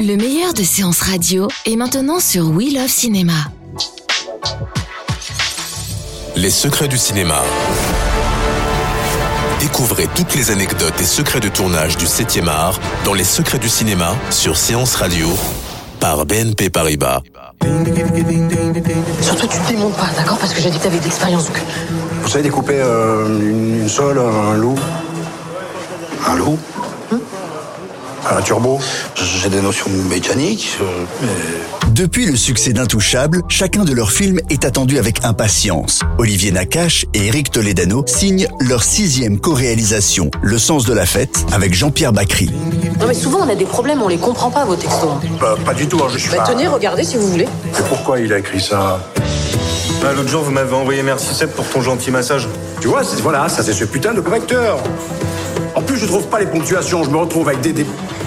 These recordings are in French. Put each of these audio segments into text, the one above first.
Le meilleur de séances radio est maintenant sur We Love Cinéma. Les secrets du cinéma. Découvrez toutes les anecdotes et secrets de tournage du 7e art dans Les secrets du cinéma sur Séance Radio par BNP Paribas. Surtout, tu te démontes pas, d'accord? Parce que j'ai dit que t'avais de l'expérience. Vous savez découper euh, une, une sole, un loup? Un loup? Un turbo J'ai des notions mécaniques, euh, mais... Depuis le succès d'Intouchable, chacun de leurs films est attendu avec impatience. Olivier Nakache et Eric Toledano signent leur sixième co-réalisation, Le sens de la fête, avec Jean-Pierre Bacry. Non, mais souvent, on a des problèmes, on les comprend pas, vos textos. Bah, pas du tout, hein, je suis Bah, pas... tenez, regardez si vous voulez. Mais pourquoi il a écrit ça Ah, L'autre jour, vous m'avez envoyé merci Seb pour ton gentil massage. Tu vois, c'est- voilà, ça c'est ce putain de correcteur. En plus, je trouve pas les ponctuations. Je me retrouve avec des, des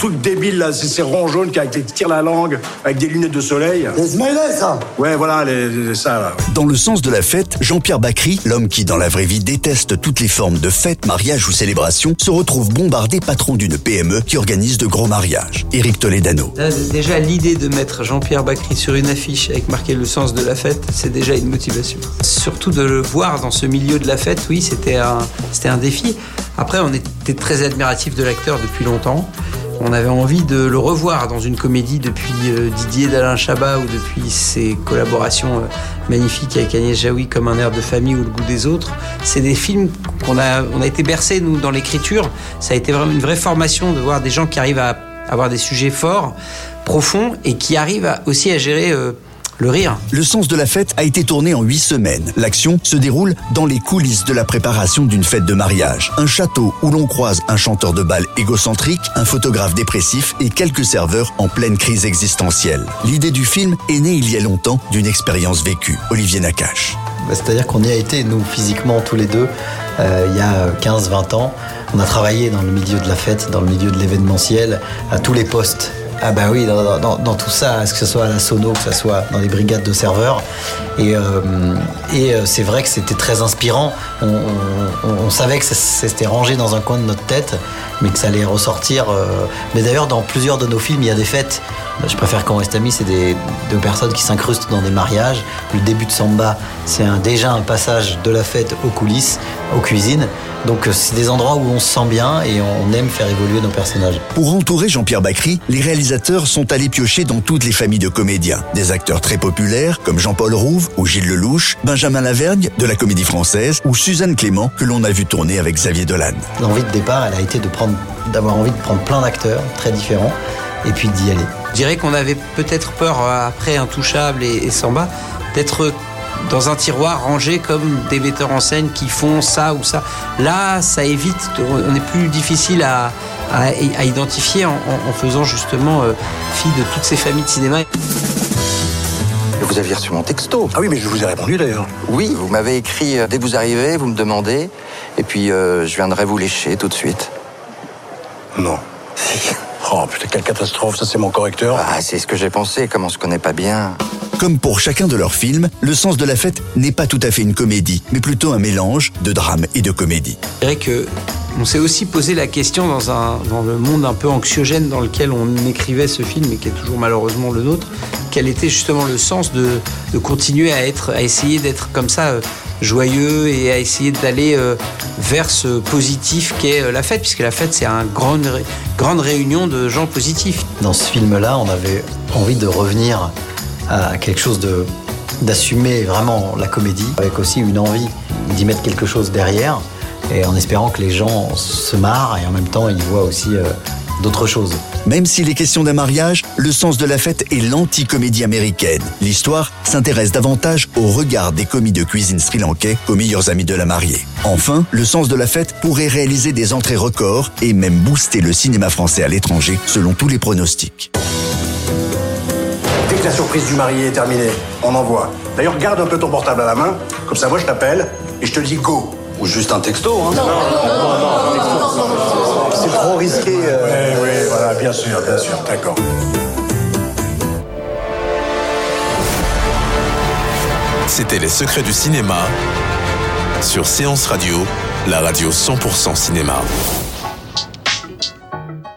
trucs débiles là, c'est ces ronds jaunes qui avec des tire la langue, avec des lunettes de soleil. Les smileys, ça Ouais, voilà, les, les- ça là. Dans Le sens de la fête, Jean-Pierre Bacry, l'homme qui dans la vraie vie déteste toutes les formes de fêtes, mariages ou célébrations, se retrouve bombardé patron d'une PME qui organise de gros mariages. Eric Toledano. Déjà, l'idée de mettre Jean-Pierre Bacry sur une affiche avec marqué le sens de la fête, c'est déjà une motivation. Surtout de le voir dans ce milieu de la fête, oui, c'était un, c'était un défi. Après, on était très admiratif de l'acteur depuis longtemps. On avait envie de le revoir dans une comédie depuis euh, Didier d'Alain Chabat ou depuis ses collaborations euh, magnifiques avec Agnès Jaoui comme Un air de famille ou Le goût des autres. C'est des films qu'on a, on a été bercés, nous, dans l'écriture. Ça a été vraiment une vraie formation de voir des gens qui arrivent à avoir des sujets forts, profonds et qui arrivent aussi à gérer euh, le rire. Le sens de la fête a été tourné en huit semaines. L'action se déroule dans les coulisses de la préparation d'une fête de mariage. Un château où l'on croise un chanteur de bal égocentrique, un photographe dépressif et quelques serveurs en pleine crise existentielle. L'idée du film est née il y a longtemps d'une expérience vécue. Olivier Nakache. Bah, C'est-à-dire qu'on y a été, nous, physiquement, tous les deux, euh, il y a 15-20 ans. On a travaillé dans le milieu de la fête, dans le milieu de l'événementiel, à tous les postes. Ah bah oui, dans, tout ça, que ce soit à la sono, que ce soit dans les brigades de serveurs. Et, euh, euh, c'est vrai que c'était très inspirant. On, savait que c'était rangé dans un coin de notre tête, mais que ça allait ressortir. euh. Mais d'ailleurs, dans plusieurs de nos films, il y a des fêtes. Je préfère qu'en West Ami, c'est des, deux personnes qui s'incrustent dans des mariages. Le début de Samba, c'est déjà un passage de la fête aux coulisses, aux cuisines. Donc euh, c'est des endroits où on se sent bien et on aime faire évoluer nos personnages. Pour entourer Jean-Pierre Bacry, les réalisateurs sont allés piocher dans toutes les familles de comédiens. Des acteurs très populaires comme Jean-Paul Rouve ou Gilles Lelouch, Benjamin Lavergne de la Comédie Française ou Suzanne Clément que l'on a vu tourner avec Xavier Dolan. L'envie de départ, elle a été de prendre, d'avoir envie de prendre plein d'acteurs très différents et puis d'y aller. Je dirais qu'on avait peut-être peur, euh, après Intouchable et, et Samba, d'être dans un tiroir rangé comme des metteurs en scène qui font ça ou ça. Là, ça évite, de- on est plus difficile à, à- à identifier en, en- en faisant justement euh, fi de toutes ces familles de cinéma. Vous aviez reçu mon texto. Ah oui, mais je vous ai répondu d'ailleurs. Oui, vous m'avez écrit euh, dès que vous arrivez, vous me demandez, et puis euh, je viendrai vous lécher tout de suite. Non. Oh putain, quelle catastrophe, ça c'est mon correcteur. Ah, c'est ce que j'ai pensé, comme on se connaît pas bien. Comme pour chacun de leurs films, Le sens de la fête n'est pas tout à fait une comédie, mais plutôt un mélange de drame et de comédie. Je dirais que on s'est aussi posé la question dans, un, dans le monde un peu anxiogène dans lequel on écrivait ce film et qui est toujours malheureusement le nôtre, quel était justement le sens de, de continuer à être, à essayer d'être comme ça euh, joyeux et à essayer d'aller euh, vers ce positif qu'est euh, la fête, puisque la fête c'est une grande, grande réunion de gens positifs. Dans ce film-là, on avait envie de revenir quelque chose de d'assumer vraiment la comédie, avec aussi une envie d'y mettre quelque chose derrière, et en espérant que les gens se marrent et en même temps ils voient aussi euh, d'autre chose. Même s'il est question d'un mariage, le sens de la fête est l'anti-comédie américaine. L'histoire s'intéresse davantage au regard des commis de cuisine sri-lankais aux meilleurs amis de la mariée. Enfin, le sens de la fête pourrait réaliser des entrées records et même booster le cinéma français à l'étranger selon tous les pronostics. Que la surprise du marié est terminée, on envoie. D'ailleurs, garde un peu ton portable à la main, comme ça moi je t'appelle et je te dis go. Ou juste un texto, hein. Non, non, non, C'est trop risqué. Oui, oui, voilà, bien sûr, bien sûr, d'accord. C'était Les Secrets du cinéma sur Séance Radio, la radio 100% cinéma.